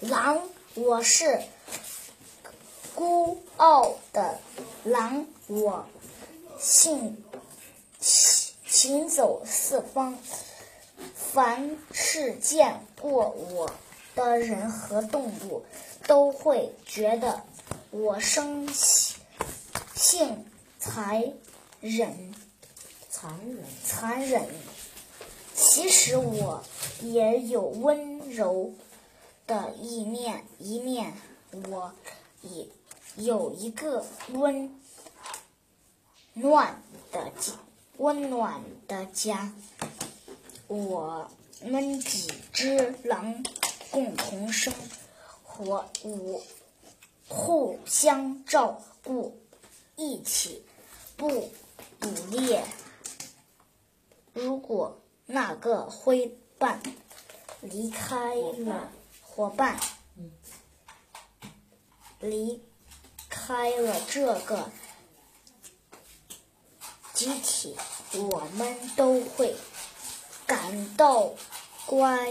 狼，我是孤傲的狼，我行行走四方，凡是见过我的人和动物，都会觉得我生性残忍。残忍，残忍。其实我也有温柔的一面，一面我也有一个温暖的，温暖的家。我们几只狼共同生活，互互相照顾，一起不捕猎。如果那个灰伴离开了，伙伴离开了这个集体，我们都会感到乖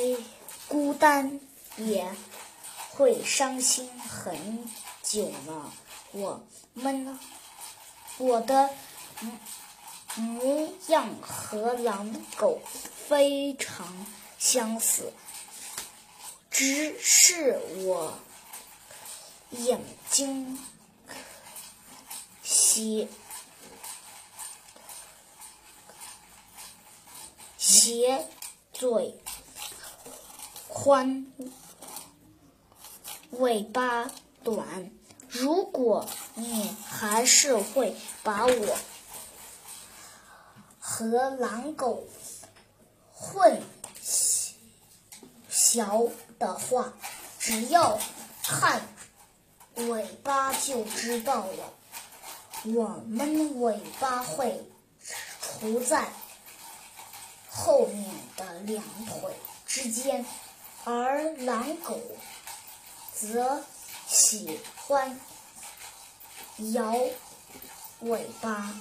孤单，也会伤心很久呢。我们，我的。模样和狼狗非常相似，只是我眼睛斜斜，嘴宽，尾巴短。如果你还是会把我。和狼狗混瞧的话，只要看尾巴就知道了。我们尾巴会涂在后面的两腿之间，而狼狗则喜欢摇尾巴。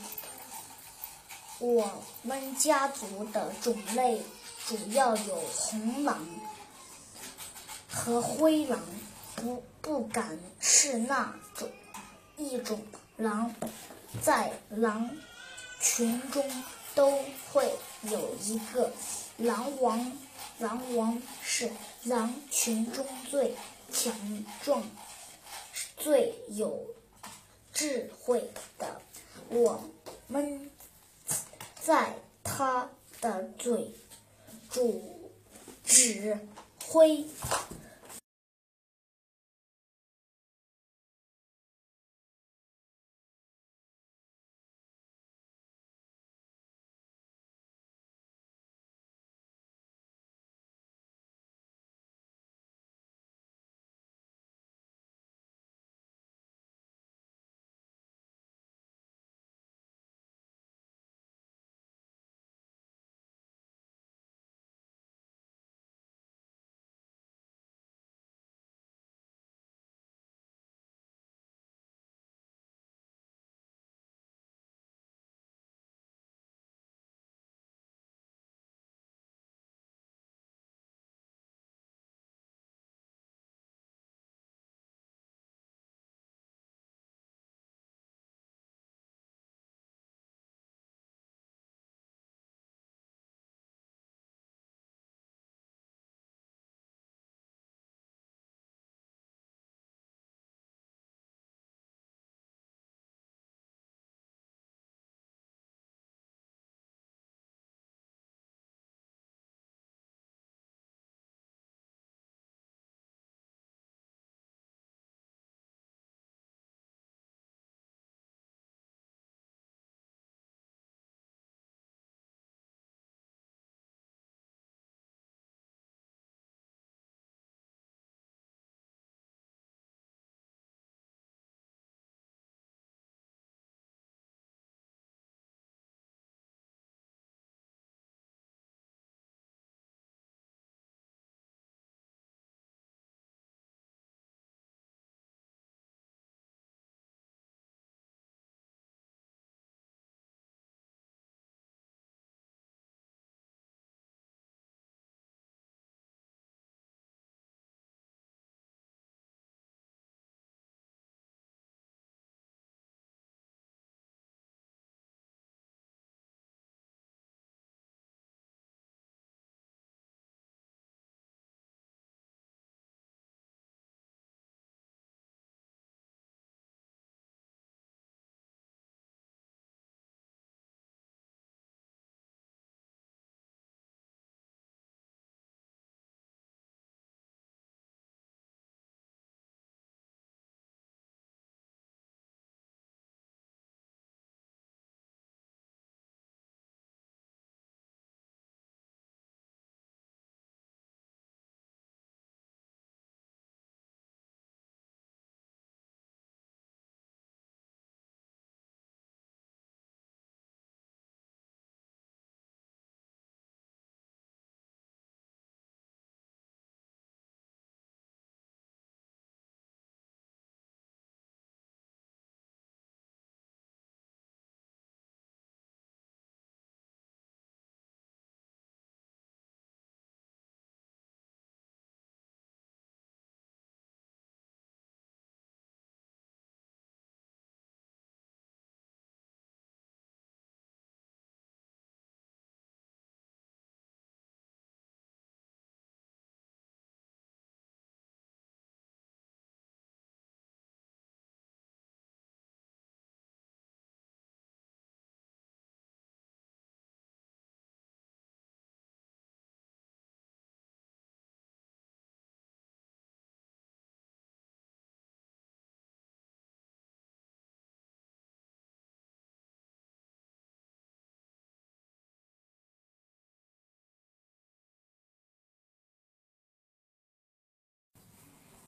我们家族的种类主要有红狼和灰狼，不不敢是那种一种狼，在狼群中都会有一个狼王，狼王是狼群中最强壮、最有智慧的。我们。在他的嘴主指挥